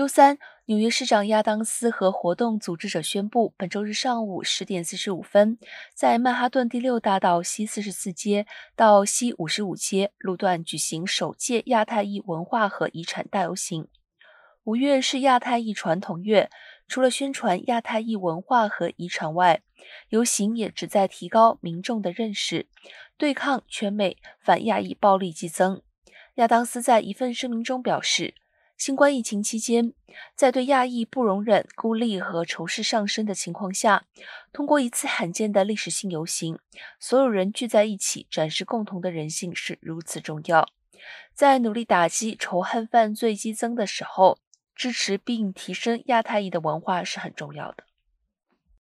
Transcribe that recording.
周三，纽约市长亚当斯和活动组织者宣布，本周日上午十点四十五分，在曼哈顿第六大道西四十四街到西五十五街路段举行首届亚太裔文化和遗产大游行。五月是亚太裔传统月，除了宣传亚太裔文化和遗产外，游行也旨在提高民众的认识，对抗全美反亚裔暴力激增。亚当斯在一份声明中表示。新冠疫情期间，在对亚裔不容忍、孤立和仇视上升的情况下，通过一次罕见的历史性游行，所有人聚在一起展示共同的人性是如此重要。在努力打击仇恨犯罪激增的时候，支持并提升亚太裔的文化是很重要的。